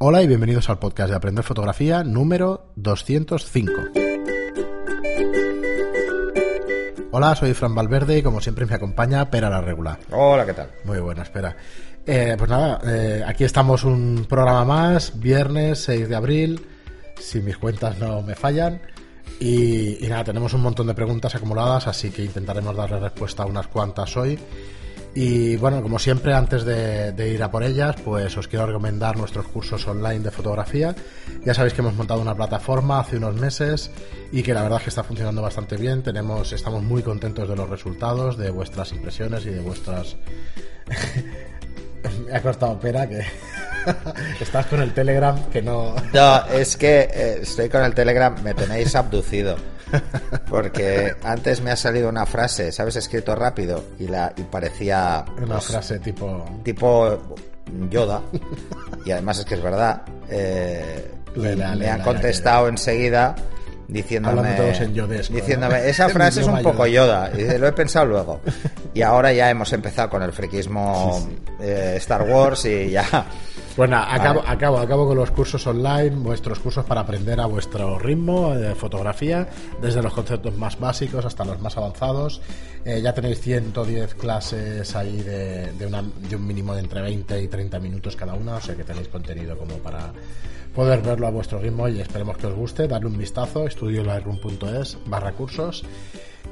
Hola y bienvenidos al podcast de Aprender Fotografía número 205. Hola, soy Fran Valverde y como siempre me acompaña Pera la Regular. Hola, ¿qué tal? Muy buena, espera. Eh, pues nada, eh, aquí estamos un programa más, viernes 6 de abril, si mis cuentas no me fallan. Y, y nada, tenemos un montón de preguntas acumuladas, así que intentaremos darle respuesta a unas cuantas hoy. Y bueno, como siempre, antes de, ir a por ellas, pues os quiero recomendar nuestros cursos online de fotografía. Ya sabéis que hemos montado una plataforma hace unos meses y que la verdad es que está funcionando bastante bien. Tenemos, estamos muy contentos de los resultados, de vuestras impresiones y de vuestras. Me ha cortado pera que. Estás con el Telegram que no. No, es que eh, estoy con el Telegram, me tenéis abducido. Porque antes me ha salido una frase, ¿sabes? Escrito rápido y, la, y parecía. Una pues, frase tipo. Tipo Yoda. Y además es que es verdad. Eh, me han contestado enseguida diciéndome, en yodesco, diciéndome ¿no? esa frase es un poco Yoda. Y lo he pensado luego. Y ahora ya hemos empezado con el friquismo sí, sí. Eh, Star Wars y ya. Nada, acabo, vale. acabo, acabo con los cursos online, vuestros cursos para aprender a vuestro ritmo de fotografía, desde los conceptos más básicos hasta los más avanzados. Eh, ya tenéis 110 clases ahí de, de, una, de, un mínimo de entre 20 y 30 minutos cada una, o sea que tenéis contenido como para poder verlo a vuestro ritmo y esperemos que os guste. Darle un vistazo, estudiolightroom.es barra cursos.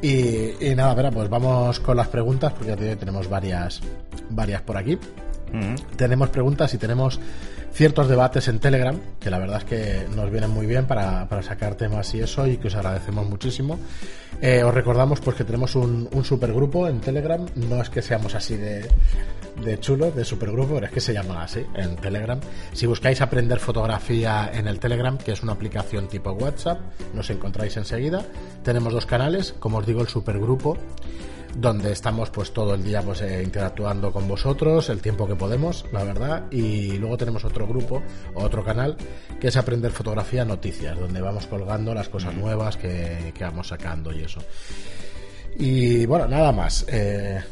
Y, y, nada, verá, pues vamos con las preguntas, porque ya tenemos varias, varias por aquí. Tenemos preguntas y tenemos ciertos debates en Telegram, que la verdad es que nos vienen muy bien para, para sacar temas y eso, y que os agradecemos muchísimo. Eh, os recordamos pues que tenemos un, un supergrupo en Telegram, no es que seamos así de, de chulo, de supergrupo, pero es que se llama así en Telegram. Si buscáis aprender fotografía en el Telegram, que es una aplicación tipo WhatsApp, nos encontráis enseguida. Tenemos dos canales, como os digo, el supergrupo donde estamos pues todo el día pues eh, interactuando con vosotros el tiempo que podemos la verdad. Y luego tenemos otro grupo otro canal que es aprender fotografía noticias donde vamos colgando las cosas nuevas que, que vamos sacando y eso. Y bueno nada más eh,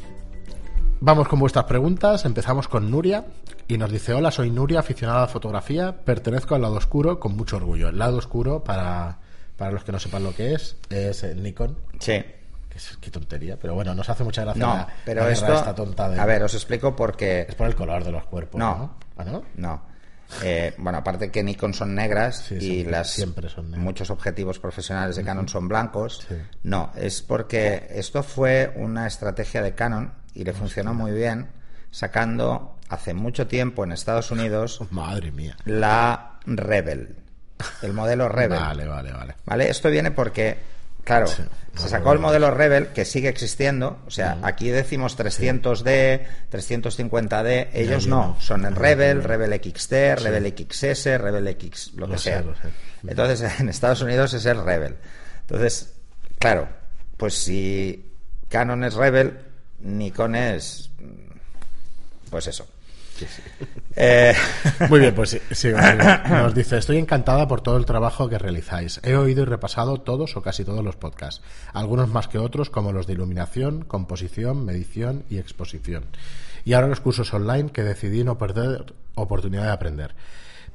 vamos con vuestras preguntas. Empezamos con Nuria y nos dice hola soy Nuria aficionada a fotografía. Pertenezco al lado oscuro con mucho orgullo. El lado oscuro para para los que no sepan lo que es es el Nikon sí Qué tontería, pero bueno, nos hace mucha gracia. No, la, pero la esto. Esta tonta de... A ver, os explico por qué. Es por el color de los cuerpos. No. ¿No? ¿Ah, no? No. Eh, bueno, aparte que Nikon son negras sí, y siempre, las siempre son negras. muchos objetivos profesionales de Canon son blancos. Sí. No, es porque esto fue una estrategia de Canon y le funcionó muy bien sacando hace mucho tiempo en Estados Unidos. Madre mía. La Rebel. El modelo Rebel. Vale, vale, vale. Vale, esto viene porque Claro, sí, se sacó el modelo Rebel que sigue existiendo, o sea, uh -huh. aquí decimos 300D, sí. 350D, ellos no, no, son el Rebel, Rebel XT. Rebel XS, Rebel X, lo, lo que sea. Sé. Entonces, en Estados Unidos es el Rebel. Entonces, claro, pues si Canon es Rebel, Nikon es pues eso. Sí, sí. Eh... Muy bien, pues sí, sí, nos dice, estoy encantada por todo el trabajo que realizáis. He oído y repasado todos o casi todos los podcasts, algunos más que otros como los de iluminación, composición, medición y exposición. Y ahora los cursos online que decidí no perder oportunidad de aprender.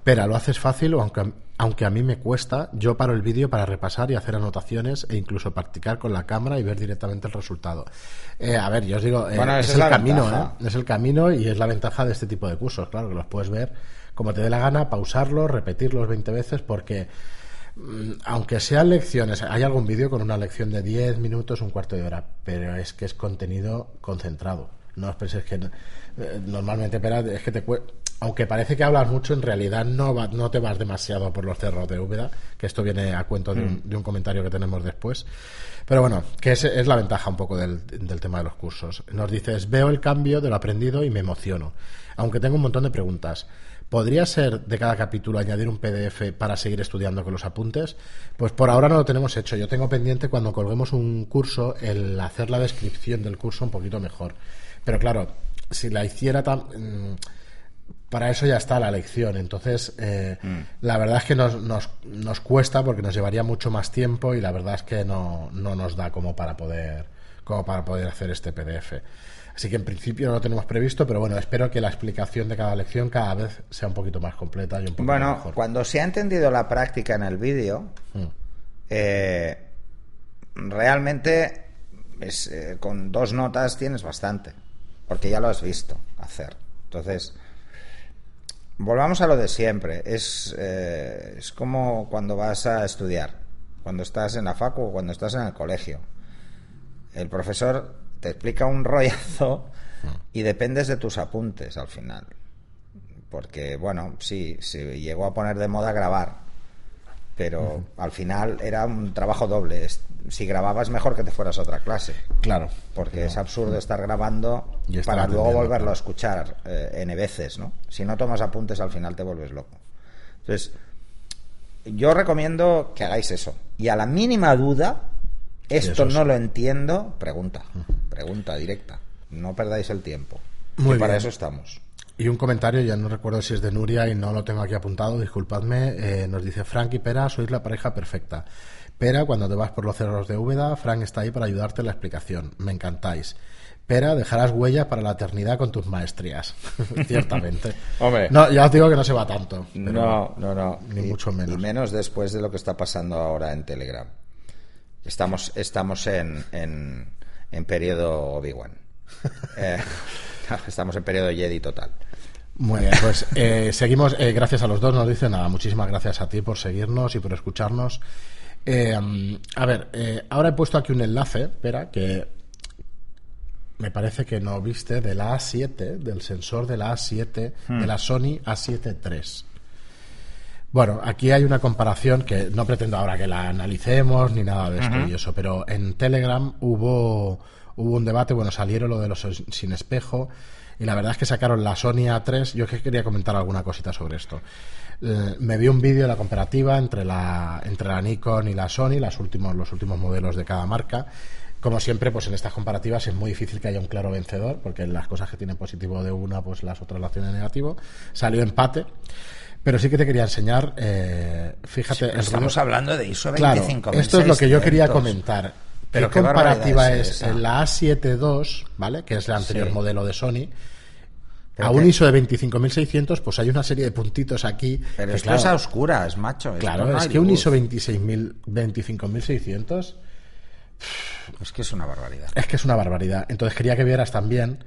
Pero lo haces fácil, aunque, aunque a mí me cuesta, yo paro el vídeo para repasar y hacer anotaciones e incluso practicar con la cámara y ver directamente el resultado. Eh, a ver, yo os digo, eh, bueno, es, el camino, ¿eh? es el camino y es la ventaja de este tipo de cursos, claro, que los puedes ver como te dé la gana, pausarlos, repetirlos 20 veces, porque mm, aunque sean lecciones, hay algún vídeo con una lección de 10 minutos, un cuarto de hora, pero es que es contenido concentrado. No os penséis que eh, normalmente, es que te aunque parece que hablas mucho, en realidad no, va, no te vas demasiado por los cerros de Úbeda, que esto viene a cuento de un, Mm. de un comentario que tenemos después. Pero bueno, que es, es la ventaja un poco del, del, tema de los cursos. Nos dices, veo el cambio de lo aprendido y me emociono. Aunque tengo un montón de preguntas. ¿Podría ser de cada capítulo añadir un PDF para seguir estudiando con los apuntes? Pues por ahora no lo tenemos hecho. Yo tengo pendiente cuando colguemos un curso el hacer la descripción del curso un poquito mejor. Pero claro, si la hiciera tan... Mmm, para eso ya está la lección. Entonces, eh, mm. la verdad es que nos, nos, nos, cuesta porque nos llevaría mucho más tiempo y la verdad es que no, no nos da como para poder como para poder hacer este PDF. Así que en principio no lo tenemos previsto, pero bueno, espero que la explicación de cada lección cada vez sea un poquito más completa y un poco bueno, mejor. cuando se ha entendido la práctica en el vídeo, Mm. eh, realmente es, eh, con dos notas tienes bastante, porque ya lo has visto hacer. Entonces, volvamos a lo de siempre. Es, eh, es como cuando vas a estudiar, cuando estás en la facu o cuando estás en el colegio. El profesor te explica un rollazo y dependes de tus apuntes al final. Porque, bueno, sí, se llegó a poner de moda grabar, pero al final era un trabajo doble. Si grababas, mejor que te fueras a otra clase. Claro. Porque es absurdo estar grabando Y para luego volverlo a escuchar eh, N veces, ¿no? Si no tomas apuntes, al final te vuelves loco. Entonces, yo recomiendo que hagáis eso. Y a la mínima duda, esto no lo entiendo, pregunta. Pregunta directa. No perdáis el tiempo. Muy y para eso estamos. Y un comentario, ya no recuerdo si es de Nuria y no lo tengo aquí apuntado, disculpadme, eh, nos dice Frank y Pera, sois la pareja perfecta. Pera, cuando te vas por los cerros de Úbeda, Frank está ahí para ayudarte en la explicación. Me encantáis. Pera, dejarás huella para la eternidad con tus maestrías. Ciertamente. Hombre. No, ya os digo que no se va tanto. No, no, no. Ni Y- mucho menos. Y menos después de lo que está pasando ahora en Telegram. Estamos, estamos en, en, en periodo Obi-Wan. Eh, estamos en periodo Jedi total. Muy bien, pues eh, seguimos. eh, gracias a los dos, nos dice nada. Muchísimas gracias a ti por seguirnos y por escucharnos. Eh, a ver, eh, ahora he puesto aquí un enlace, espera, que me parece que no viste, de la A7, del sensor de la A7, de la Sony A7 III. Bueno, aquí hay una comparación que no pretendo ahora que la analicemos ni nada de esto y eso, pero en Telegram hubo, hubo un debate, bueno, salieron lo de los sin espejo y la verdad es que sacaron la Sony A3. Yo es que quería comentar alguna cosita sobre esto. Eh, me vi un vídeo de la comparativa entre la, entre la Nikon y la Sony, las últimos, los últimos modelos de cada marca. Como siempre, pues en estas comparativas es muy difícil que haya un claro vencedor, porque las cosas que tienen positivo de una, pues las otras las tienen negativo. Salió empate. Pero sí que te quería enseñar, eh, fíjate, Estamos ruido- hablando de ISO Claro, 25 esto es lo que yo quería comentar. Pero ¿Qué qué comparativa es, la A7 II, ¿vale? Que es el anterior Sí. modelo de Sony. A un ISO de 25.600, pues hay una serie de puntitos aquí. Pero que, esto claro, es a oscuras, macho. Claro, no es que un. ISO 26.000, 25.600 Es que es una barbaridad. es que es una barbaridad. Entonces quería que vieras también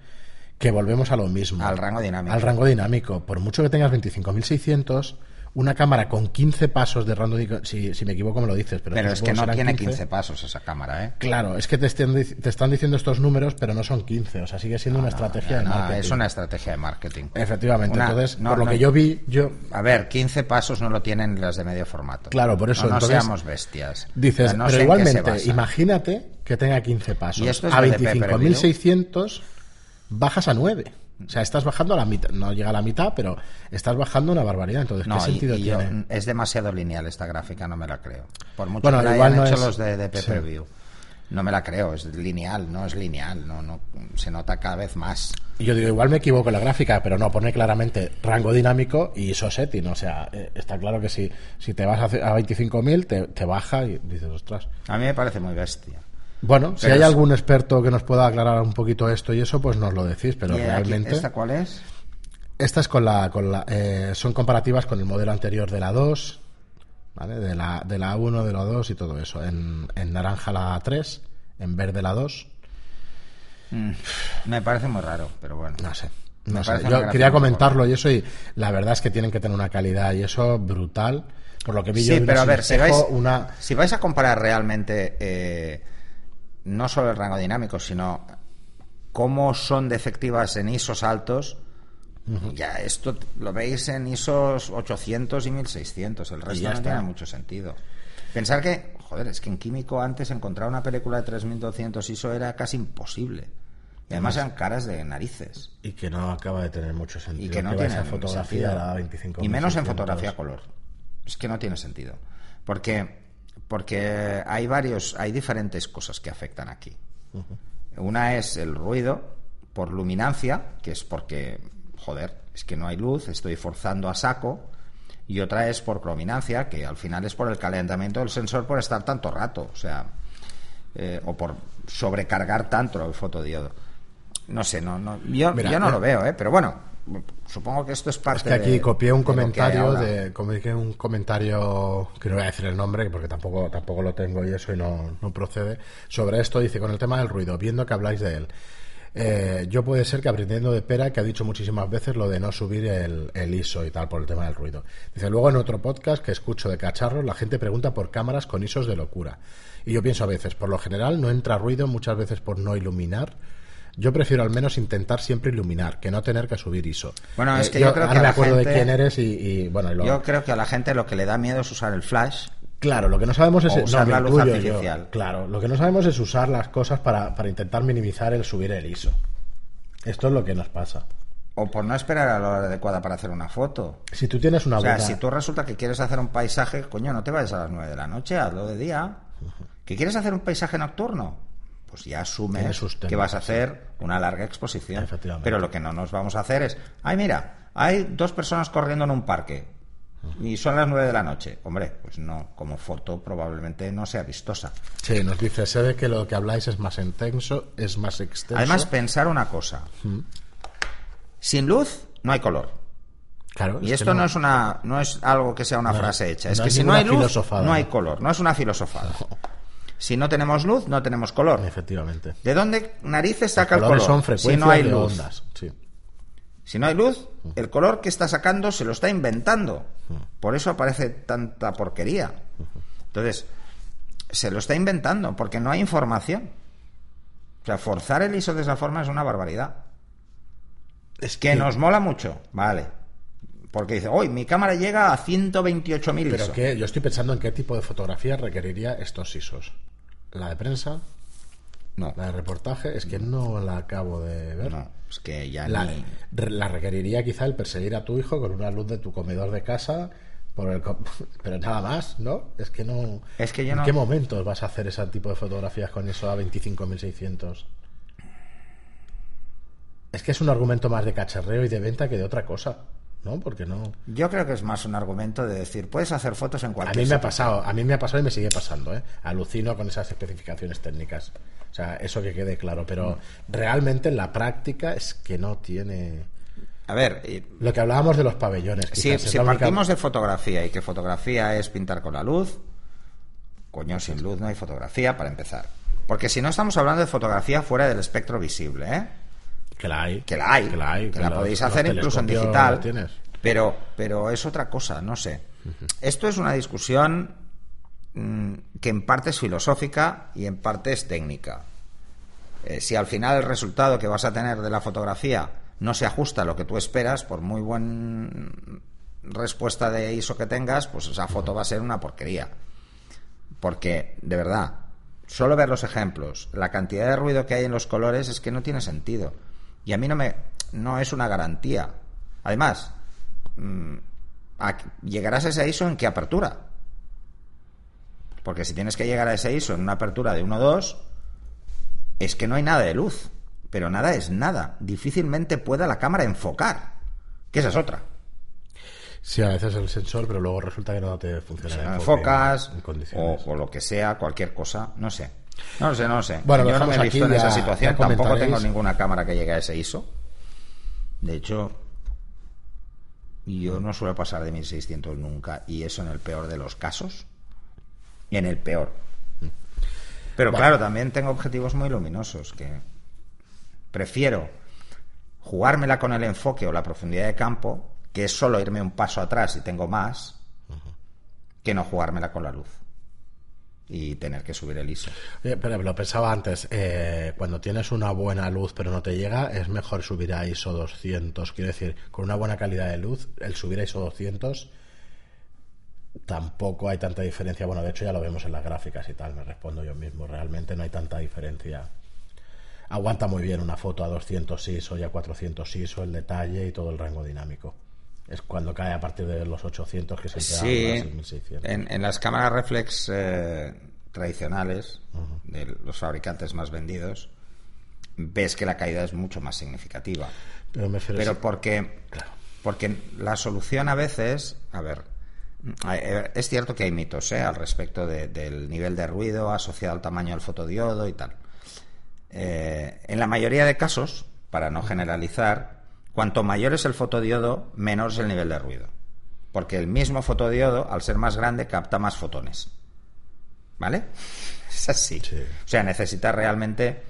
que volvemos a lo mismo. Al rango dinámico. Al rango dinámico. Por mucho que tengas 25.600, una cámara con 15 pasos de dinámico, si, si me equivoco me lo dices, pero, Pero es que no tiene 15 pasos esa cámara, ¿eh? Claro, es que te, te están diciendo estos números, pero no son 15, o sea, sigue siendo una estrategia de No, marketing. es una estrategia de marketing. Efectivamente, Una- entonces, por lo que yo vi, yo A ver, 15 pasos no lo tienen las de medio formato. Claro, por eso, No, entonces, seamos bestias. dices, pero igualmente, imagínate que tenga 15 pasos. ¿Y esto es a lo de pay per view? 25.600 bajas a 9. O sea, estás bajando a la mitad, no llega a la mitad, pero estás bajando una barbaridad. Entonces, No, ¿qué y- sentido y yo- tiene? es demasiado lineal esta gráfica, no me la creo. Por mucho Bueno, que igual hayan no hecho es- los de, de sí. view. No me la creo, es lineal, no es lineal, no, no, se nota cada vez más. Yo digo, igual me equivoco en la gráfica, pero no, pone claramente rango dinámico y ISO setting. O sea, eh, está claro que si, si te vas a 25.000, te, te baja y dices, ostras. A mí me parece muy bestia. Bueno, si hay es- algún experto que nos pueda aclarar un poquito esto y eso, pues nos lo decís, pero ¿Y aquí, realmente... ¿Esta cuál es? Esta es con la, con la eh, son comparativas con el modelo anterior de la 2, ¿vale? De la, de la 1, de la 2 y todo eso. En, en naranja la 3, en verde la 2. Me parece muy raro, pero bueno. No sé. Me No sé. Yo quería comentarlo y eso, y la verdad es que tienen que tener una calidad y eso brutal. Por lo que vi yo Sí, pero a ver, si vais, una... si vais a comparar realmente eh, no solo el rango dinámico, sino cómo son de efectivas en ISOs altos, ya esto lo veis en ISOs 800 y 1600, el resto no está. tiene mucho sentido. Pensar que, joder, es que en químico antes encontrar una película de 3200 ISO era casi imposible. Y además eran caras de narices. Y que no acaba de tener mucho sentido. Y que no que tiene fotografía sentido. a 25 Y menos en fotografía a color. Es que no tiene sentido. Porque, porque hay varios, hay diferentes cosas que afectan aquí. Una es el ruido por luminancia, que es porque, joder, es que no hay luz, estoy forzando a saco. Y otra es por crominancia, que al final es por el calentamiento del sensor por estar tanto rato. O sea, eh, o por sobrecargar tanto el fotodiodo. No sé, no, no, yo, Mira, yo no eh, lo veo, ¿eh? pero bueno, supongo que esto es parte Es que aquí de- copié un comentario de un comentario que no voy a decir el nombre porque tampoco tampoco lo tengo y eso y no, no procede sobre esto. Dice con el tema del ruido viendo que habláis de él eh, yo puede ser que aprendiendo de Pera que ha dicho muchísimas veces lo de no subir el, el ISO y tal por el tema del ruido. Dice luego en otro podcast que escucho de cacharros la gente pregunta por cámaras con ISOs de locura. Y yo pienso a veces por lo general no entra ruido muchas veces por no iluminar yo prefiero al menos intentar siempre iluminar, que no tener que subir ISO. Bueno, es Eh, que yo creo que a me la acuerdo gente- de quién eres y, y, bueno, y lo- Yo creo que a la gente lo que le da miedo es usar el flash. claro, lo que no sabemos es usar no, la luz yo. artificial. Claro, lo que no sabemos es usar las cosas para, para intentar minimizar el subir el ISO. Esto es lo que nos pasa. O por no esperar a la hora adecuada para hacer una foto. Si tú tienes una O sea, buena si tú resulta que quieres hacer un paisaje, coño, no te vayas a las 9 de la noche, hazlo de día. ¿Que quieres hacer un paisaje nocturno? Pues ya asumes sus que vas a hacer una larga exposición. Pero lo que no nos vamos a hacer es, ay, mira, hay dos personas corriendo en un parque y son las 9 de la noche. Hombre, pues no, como foto probablemente no sea vistosa. Sí, nos dice, sé de que lo que habláis es más intenso, es más extenso. Además, pensar una cosa. Sin luz no hay color. claro, Y es esto no, es una no es algo que sea una No, frase hecha. Es no que si no hay luz, no hay color. No es una filosofada. Si no tenemos luz, no tenemos color. Efectivamente. ¿De dónde narices saca el color? son frecuencias si no hay de luz. ondas. Sí. Si no hay luz, el color que está sacando se lo está inventando. Por eso aparece tanta porquería. Entonces, se lo está inventando porque no hay información. O sea, forzar el ISO de esa forma es una barbaridad. Es Que nos mola mucho, vale. Porque dice, hoy mi cámara llega a 128.000 Pero ISO. que yo estoy pensando en qué tipo de fotografía requeriría estos ISOs. La de prensa, No, la de reportaje, es que no la acabo de ver. no, es que ya La, ni... la requeriría quizá el perseguir a tu hijo con una luz de tu comedor de casa, por el pero nada más, ¿no? Es que no. Es que yo ¿En no- qué momentos vas a hacer ese tipo de fotografías con eso a 25.600? Es que es un argumento más de cacharreo y de venta que de otra cosa, ¿no? Porque no. Yo creo que es más un argumento de decir, puedes hacer fotos en A cualquier mí me ha pasado, a mí me ha pasado y me sigue pasando, ¿eh? Alucino con esas especificaciones técnicas. O sea, eso que quede claro, pero realmente en la práctica es que no tiene A ver, y- lo que hablábamos de los pabellones. si, quizás, si partimos de fotografía y que fotografía es pintar con la luz, coño, sin luz no hay fotografía para empezar. Porque si no estamos hablando de fotografía fuera del espectro visible, ¿eh? Que la hay, que la hay, que la, hay, que la los- podéis hacer incluso en digital, tienes. pero pero es otra cosa, no sé. Esto es una discusión mm, que en parte es filosófica y en parte es técnica. Eh, si al final el resultado que vas a tener de la fotografía no se ajusta a lo que tú esperas, por muy buena respuesta de ISO que tengas, pues esa foto va a ser una porquería. Porque, de verdad, solo ver los ejemplos, la cantidad de ruido que hay en los colores es que no tiene sentido. Y a mí no me no es una garantía. Además, mm, a- llegarás a ese ISO en qué apertura. Porque si tienes que llegar a ese ISO en una apertura de 1.2, es que no hay nada de luz. Pero nada es nada. Difícilmente pueda la cámara enfocar. Que esa es otra. Sí, a veces el sensor, pero luego resulta que no te funciona. No enfoque enfocas en o, o lo que sea, cualquier cosa, no sé. No lo sé, no lo sé. Bueno, Yo no me he visto en esa situación, tampoco tengo ninguna cámara que llegue a ese ISO. De hecho, yo no suelo pasar de 1600 nunca, y eso en el peor de los casos. Y en el peor. Pero claro, también tengo objetivos muy luminosos que prefiero jugármela con el enfoque o la profundidad de campo, que es solo irme un paso atrás y tengo más, que no jugármela con la luz y tener que subir el ISO. Pero lo pensaba antes, eh, cuando tienes una buena luz pero no te llega, es mejor subir a ISO 200. Quiero decir, con una buena calidad de luz, el subir a ISO 200 tampoco hay tanta diferencia. Bueno, de hecho ya lo vemos en las gráficas y tal, me respondo yo mismo. Realmente no hay tanta diferencia. Aguanta muy bien una foto a 200 ISO y a 400 ISO, el detalle y todo el rango dinámico. Es cuando cae a partir de los 800 que se Sí, emplea más 1600. en, en las cámaras reflex eh, tradicionales, de los fabricantes más vendidos, ves que la caída es mucho más significativa. Pero me Pero porque, Claro. porque la solución a veces, a ver, Eh, es cierto que hay mitos ¿eh? al respecto del nivel de ruido asociado al tamaño del fotodiodo y tal. Eh, en la mayoría de casos, para no generalizar, cuanto mayor es el fotodiodo, menor es el nivel de ruido. Porque el mismo fotodiodo, al ser más grande, capta más fotones. ¿Vale? Es así. O sea, necesita realmente.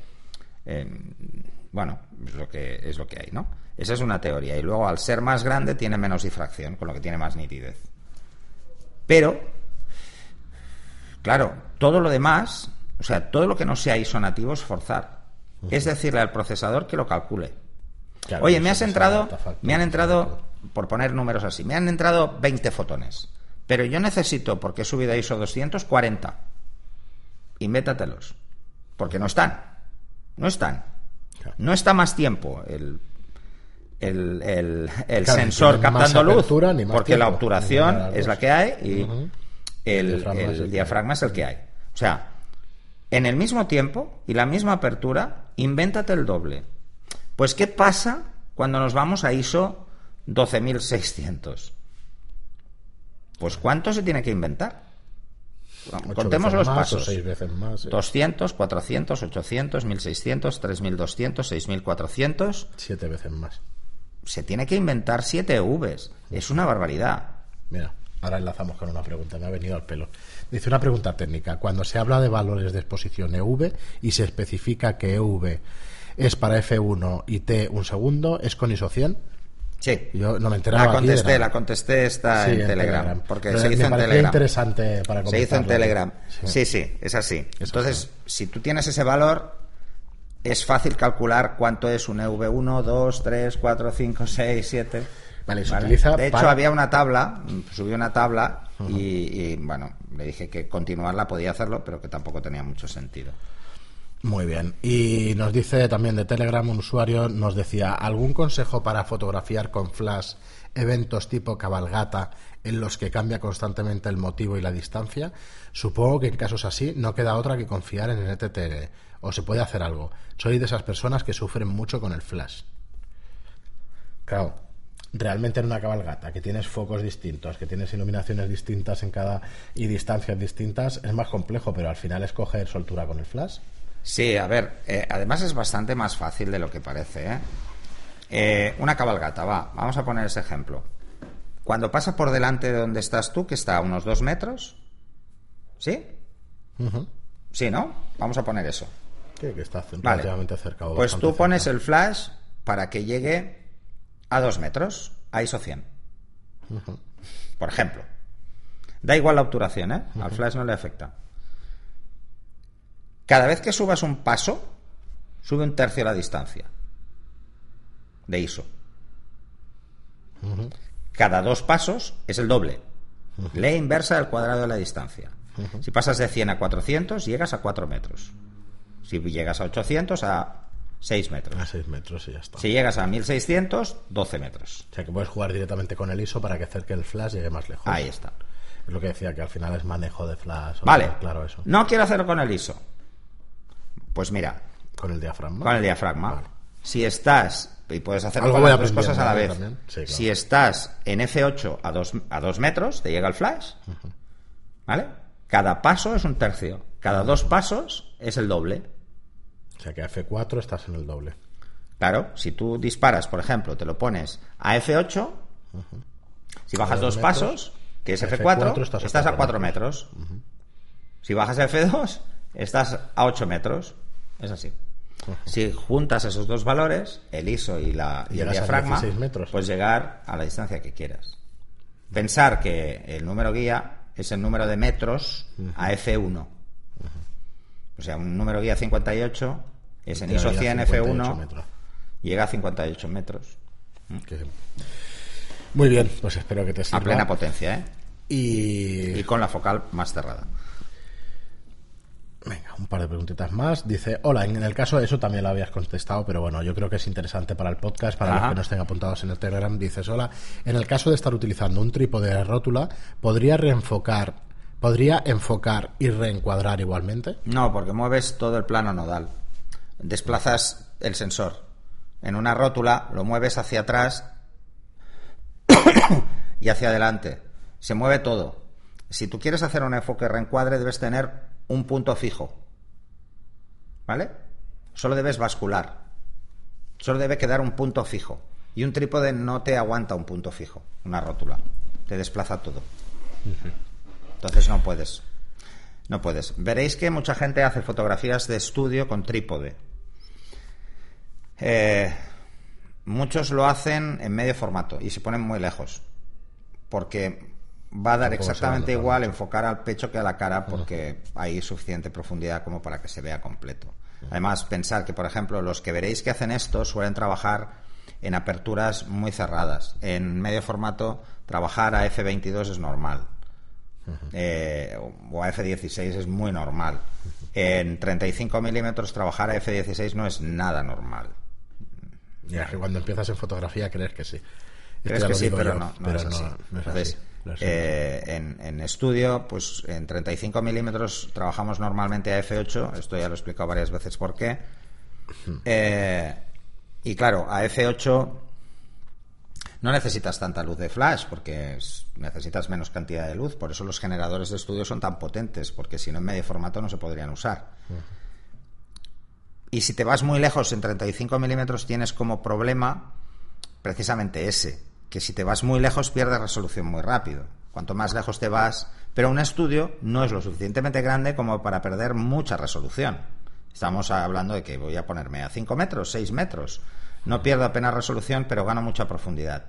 bueno, es lo, que, es lo que hay, ¿no? Esa es una teoría. Y luego, al ser más grande, tiene menos difracción, con lo que tiene más nitidez. Pero, claro, todo lo demás, o sea, todo lo que no sea ISO nativo es forzar. Es decirle al procesador que lo calcule. Oye, me has entrado, me han entrado, por poner números así, me han entrado 20 fotones. Pero yo necesito, porque he subido a ISO 240, invétatelos. Porque no están. No están. No está más tiempo el el, el, sensor captando luz, porque la obturación es la que hay y el, diafragma es el que hay. O sea, en el mismo tiempo y la misma apertura, invéntate el doble. Pues, ¿qué pasa cuando nos vamos a ISO 12600? Pues, ¿cuánto se tiene que inventar? Contemos los pasos. 200, 400, 800, 1600, 3200, 6400. Siete veces más se tiene que inventar siete Vs. Es una barbaridad. Mira, ahora enlazamos con una pregunta, me ha venido al pelo. Dice una pregunta técnica. Cuando se habla de valores de exposición EV y se especifica que EV es para F1 y T un segundo, ¿es con ISO 100? Sí. Yo no me enteraba. La contesté, la contesté está en, Telegram, Porque se hizo en Telegram. interesante para Se hizo en Telegram. Sí, sí, es así. Entonces, si tú tienes ese valor, es fácil calcular cuánto es un EV1, 2, 3, 4, 5, 6, 7. Vale, se utiliza de hecho, había una tabla, subí una tabla y, bueno, le dije que continuarla podía hacerlo, pero que tampoco tenía mucho sentido. Muy bien. Y nos dice también de Telegram un usuario, nos decía, ¿algún consejo para fotografiar con flash eventos tipo cabalgata en los que cambia constantemente el motivo y la distancia? Supongo que en casos así no queda otra que confiar en el ETTL o se puede hacer algo. Soy de esas personas que sufren mucho con el flash. Claro, realmente en una cabalgata que tienes focos distintos, que tienes iluminaciones distintas en cada y distancias distintas, es más complejo, pero al final es coger soltura con el flash. Sí, a ver, eh, además es bastante más fácil de lo que parece. ¿eh? ¿eh? una cabalgata, va, vamos a poner ese ejemplo. Cuando pasa por delante de donde estás tú, que está a unos dos metros, ¿sí? Sí, ¿no? Vamos a poner eso que está relativamente cerca. pues tú pones el flash para que llegue a 2 metros, a ISO 100. Por ejemplo. Da igual la obturación, ¿eh? Al flash no le afecta. Cada vez que subas un paso, sube un tercio la distancia de ISO. Cada dos pasos es el doble. Ley inversa del cuadrado de la distancia. Si pasas de 100 a 400, llegas a 4 metros. Si llegas a 800, a 6 metros. A 6 metros y ya está. Si llegas a 1600, 12 metros. O sea que puedes jugar directamente con el ISO para que acerque el flash llegue más lejos. Ahí está. Es lo que decía, que al final es manejo de flash. Vale. Claro, eso. No quiero hacerlo con el ISO. Pues mira. Con el diafragma. Con el diafragma. Si estás, y puedes hacer las dos cosas a la vez. Si estás en F8 a 2 a dos metros, te llega el flash. ¿Vale? Cada paso es un tercio. Cada dos pasos es el doble. O sea que a F4 estás en el doble. Claro, si tú disparas, por ejemplo, te lo pones a F8, si bajas dos, pasos, que es F4, estás, a 4 metros. Si bajas a F2, estás a 8 metros. Es así. Si juntas esos dos valores, el ISO y, la, y el diafragma, puedes llegar a la distancia que quieras. Pensar que el número guía es el número de metros a F1. O sea, un número guía 58 es en ISO 100 F1 llega a 58 metros. Muy bien, pues espero que te sirva. A plena potencia, ¿eh? Y... y con la focal más cerrada. Venga, un par de preguntitas más. Dice, hola, en el caso de eso también lo habías contestado, pero bueno, yo creo que es interesante para el podcast, para los que no estén apuntados en el Telegram. Dices, hola, en el caso de estar utilizando un trípode de rótula, ¿podría reenfocar, podría enfocar y reencuadrar igualmente? No, porque mueves todo el plano nodal desplazas el sensor. En una rótula lo mueves hacia atrás y hacia adelante. se mueve todo. Si tú quieres hacer un enfoque reencuadre, debes tener un punto fijo. ¿Vale? Solo debes bascular. Solo debe quedar un punto fijo. Y un trípode no te aguanta un punto fijo, una rótula. Te desplaza todo. Entonces no puedes. No puedes. Veréis que mucha gente hace fotografías de estudio con trípode. Eh, muchos lo hacen en medio formato y se ponen muy lejos. Porque va a dar exactamente igual enfocar al pecho que a la cara porque hay suficiente profundidad como para que se vea completo. Además, pensar que, por ejemplo, los que veréis que hacen esto suelen trabajar en aperturas muy cerradas. En medio formato, trabajar a F22 es normal. Eh, o a F16 es muy normal. En 35 milímetros, trabajar a F16 no es nada normal. Ya, cuando empiezas en fotografía crees que sí. Crees que sí, pero, no, es eh, en, estudio, pues en 35 milímetros trabajamos normalmente a F8, esto ya lo he explicado varias veces por qué. Eh, y claro, a F8 no necesitas tanta luz de flash porque necesitas menos cantidad de luz, por eso los generadores de estudio son tan potentes, porque si no en medio formato no se podrían usar. Y si te vas muy lejos en 35 milímetros tienes como problema precisamente ese, que si te vas muy lejos pierdes resolución muy rápido. Cuanto más lejos te vas, pero un estudio no es lo suficientemente grande como para perder mucha resolución. Estamos hablando de que voy a ponerme a 5 metros, 6 metros. No pierdo apenas resolución, pero gano mucha profundidad.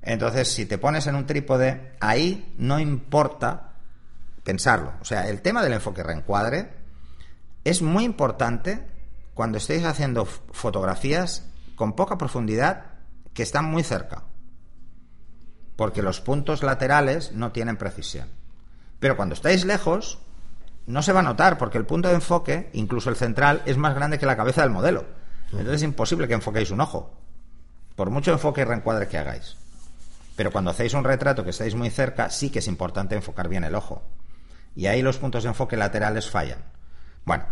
Entonces, si te pones en un trípode, ahí no importa pensarlo. O sea, el tema del enfoque reencuadre es muy importante cuando estéis haciendo fotografías con poca profundidad que están muy cerca, porque los puntos laterales no tienen precisión. Pero cuando estáis lejos, no se va a notar, porque el punto de enfoque, incluso el central, es más grande que la cabeza del modelo. Entonces es imposible que enfoquéis un ojo, por mucho enfoque y reencuadre que hagáis. Pero cuando hacéis un retrato que estáis muy cerca, sí que es importante enfocar bien el ojo. Y ahí los puntos de enfoque laterales fallan. Bueno,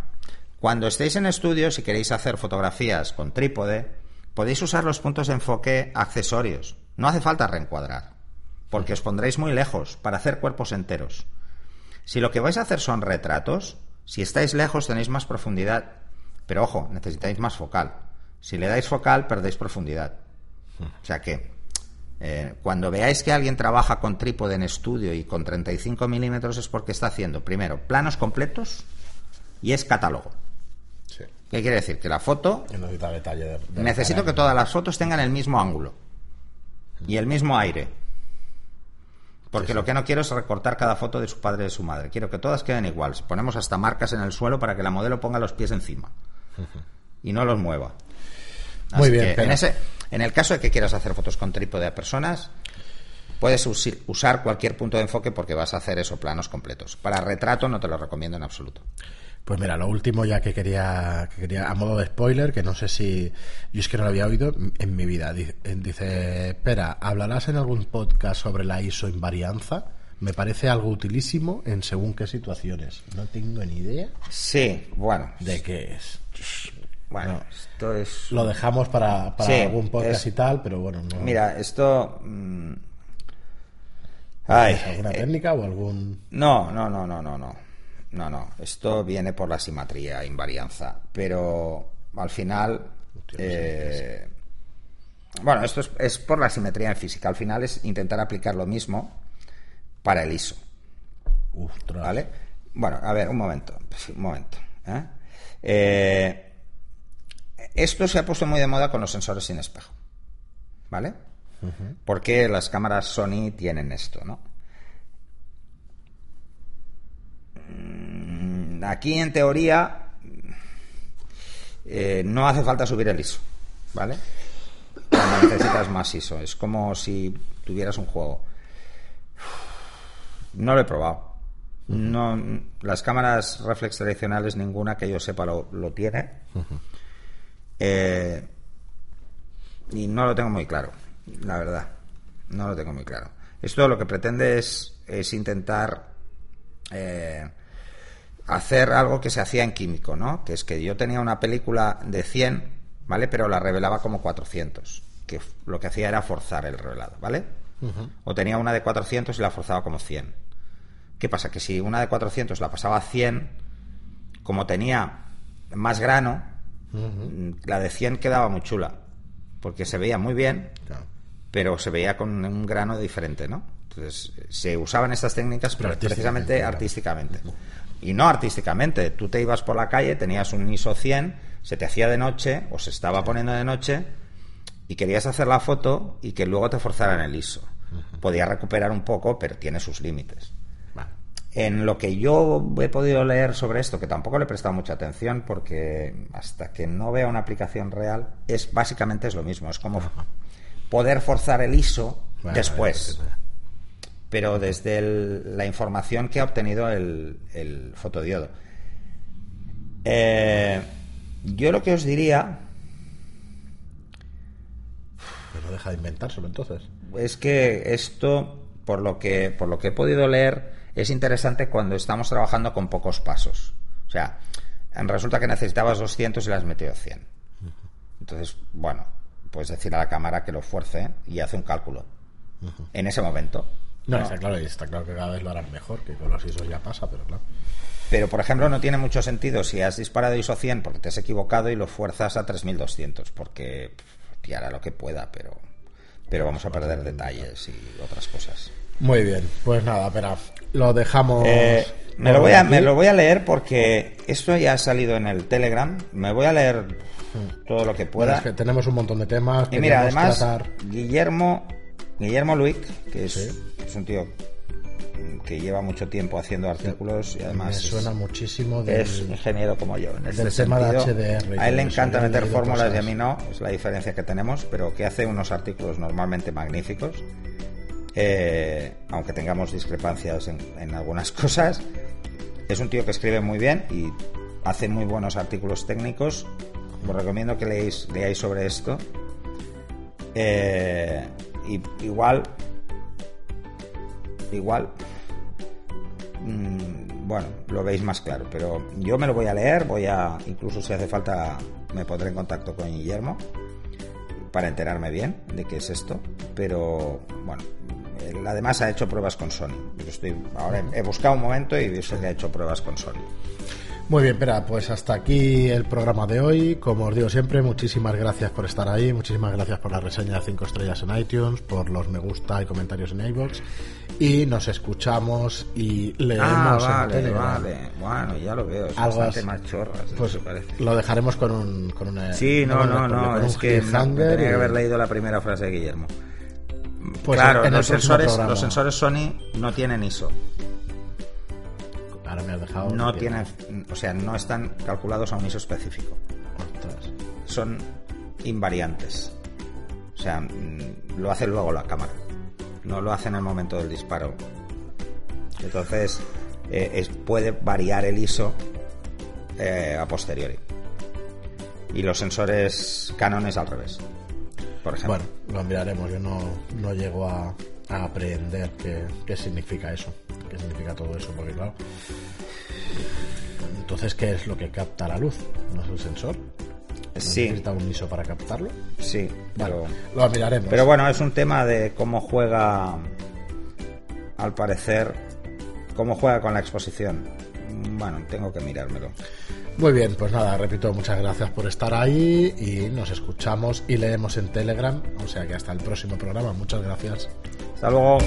cuando estéis en estudio, si queréis hacer fotografías con trípode, Podéis usar los puntos de enfoque accesorios. No hace falta reencuadrar, porque os pondréis muy lejos para hacer cuerpos enteros. Si lo que vais a hacer son retratos, si estáis lejos tenéis más profundidad. Pero ojo, necesitáis más focal. Si le dais focal, perdéis profundidad. O sea que, eh, cuando veáis que alguien trabaja con trípode en estudio y con 35 milímetros es porque está haciendo, primero, planos completos y es catálogo. ¿Qué quiere decir? Que la foto... necesito que todas las fotos tengan el mismo ángulo y el mismo aire. Porque lo que no quiero es recortar cada foto de su padre y de su madre. Quiero que todas queden igual. Ponemos hasta marcas en el suelo para que la modelo ponga los pies encima y no los mueva. Muy bien. en, ese, en el caso de que quieras hacer fotos con trípode a personas, puedes usar cualquier punto de enfoque porque vas a hacer eso, planos completos. Para retrato no te lo recomiendo en absoluto. Pues mira, lo último ya que quería, que quería, a modo de spoiler, que no sé si yo es que no lo había oído en mi vida. Dice, espera, ¿hablarás en algún podcast sobre la ISO invarianza? Me parece algo utilísimo en según qué situaciones. No tengo ni idea. Sí, bueno. ¿De qué es? Bueno, esto es... Lo dejamos para, algún podcast y tal, pero bueno. No... Mira, esto... Mm, ¿Alguna eh, técnica o algún...? No, no, no, no, no, no. No, no, esto viene por la simetría, invarianza, pero al final... Eh, bueno, esto es, por la simetría en física. Al final es intentar aplicar lo mismo para el ISO. ¿Vale? Bueno, a ver, un momento. Un momento. ¿eh? Eh, esto se ha puesto muy de moda con los sensores sin espejo. ¿Vale? Porque las cámaras Sony tienen esto, ¿no? Mm, aquí en teoría eh, no hace falta subir el ISO, ¿vale? Cuando necesitas más ISO. Es como si tuvieras un juego. No lo he probado. No, las cámaras reflex tradicionales, ninguna que yo sepa lo, tiene. Eh, y no lo tengo muy claro, la verdad. No lo tengo muy claro. Esto lo que pretende es, es intentar eh, hacer algo que se hacía en químico, ¿no? Que es que yo tenía una película de 100, ¿vale? Pero la revelaba como 400, que lo que hacía era forzar el revelado, ¿vale? O tenía una de 400 y la forzaba como 100. ¿Qué pasa? Que si una de 400 la pasaba a 100, como tenía más grano, la de 100 quedaba muy chula. Porque se veía muy bien, pero se veía con un grano diferente, ¿no? Entonces, se usaban estas técnicas precisamente artísticamente. Y no artísticamente. Tú te ibas por la calle, tenías un ISO 100, se te hacía de noche o se estaba poniendo de noche y querías hacer la foto y que luego te forzaran el ISO. Podía recuperar un poco, pero tiene sus límites. En lo que yo he podido leer sobre esto, que tampoco le he prestado mucha atención porque hasta que no vea una aplicación real, es básicamente es lo mismo. Es como poder forzar el ISO después. Pero desde la información que ha obtenido el, fotodiodo. Eh, yo lo que os diría. Pero deja de inventárselo entonces. Es que esto, por lo que, por lo que he podido leer es interesante cuando estamos trabajando con pocos pasos. O sea, resulta que necesitabas 200 y le has metido 100. Entonces, bueno, puedes decir a la cámara que lo fuerce y hace un cálculo. En ese momento. No, está claro, está claro que cada vez lo harán mejor, que con los ISOs ya pasa, pero claro. Pero, por ejemplo, no tiene mucho sentido si has disparado ISO 100 porque te has equivocado y lo fuerzas a 3200, porque te hará lo que pueda, pero, pero vamos a perder detalles y otras cosas. Muy bien, pues nada, espera, lo dejamos. Eh, me, lo voy a, me lo voy a leer porque esto ya ha salido en el Telegram. Me voy a leer todo lo que pueda. que tenemos un montón de temas. Y mira, además, Guillermo, Guillermo Luic, que es, es, un tío que lleva mucho tiempo haciendo artículos y además me suena muchísimo es ingeniero como yo en del tema de HDR a él le encanta meter fórmulas y a mí no es la diferencia que tenemos pero que hace unos artículos normalmente magníficos eh, aunque tengamos discrepancias en, algunas cosas. Es un tío que escribe muy bien y hace muy buenos artículos técnicos. Os recomiendo que leáis, leáis sobre esto. Eh, y, igual, igual, mm, bueno, lo veis más claro. Pero yo me lo voy a leer, voy a, incluso si hace falta, me pondré en contacto con Guillermo para enterarme bien de qué es esto. Pero bueno, además ha hecho pruebas con Sony. estoy, ahora he buscado un momento y visto que ha hecho pruebas con Sony. Muy bien, espera, pues hasta aquí el programa de hoy. Como os digo siempre, muchísimas gracias por estar ahí, muchísimas gracias por la reseña de 5 estrellas en iTunes, por los me gusta y comentarios en iVoox. Y nos escuchamos y leemos ah, vale, en Vale, bueno, ya lo veo, es bastante más chorras, pues parece. Lo dejaremos con un... Con una, sí, no, no, no, es que tenía que haber leído la primera frase de Guillermo. Pues claro, los, sensores, los sensores Sony no tienen ISO. Ahora me has dejado. No tienen, o sea, no están calculados a un ISO específico. Son invariantes. O sea, mm, lo hace luego la cámara. No lo hace en el momento del disparo. Entonces, eh, puede variar el ISO eh, a posteriori. Y los sensores Canon es al revés. Bueno, lo miraremos. Yo no, no llego a, aprender qué, significa eso, qué significa todo eso, porque claro. Entonces, ¿qué es lo que capta la luz? ¿No es el sensor? Sí. ¿Necesita un ISO para captarlo? Sí, pero, lo miraremos. Pero bueno, es un tema de cómo juega, al parecer, cómo juega con la exposición. Bueno, tengo que mirármelo. Muy bien, pues nada, repito, muchas gracias por estar ahí y nos escuchamos y leemos en Telegram. O sea que hasta el próximo programa. Muchas gracias. Hasta luego.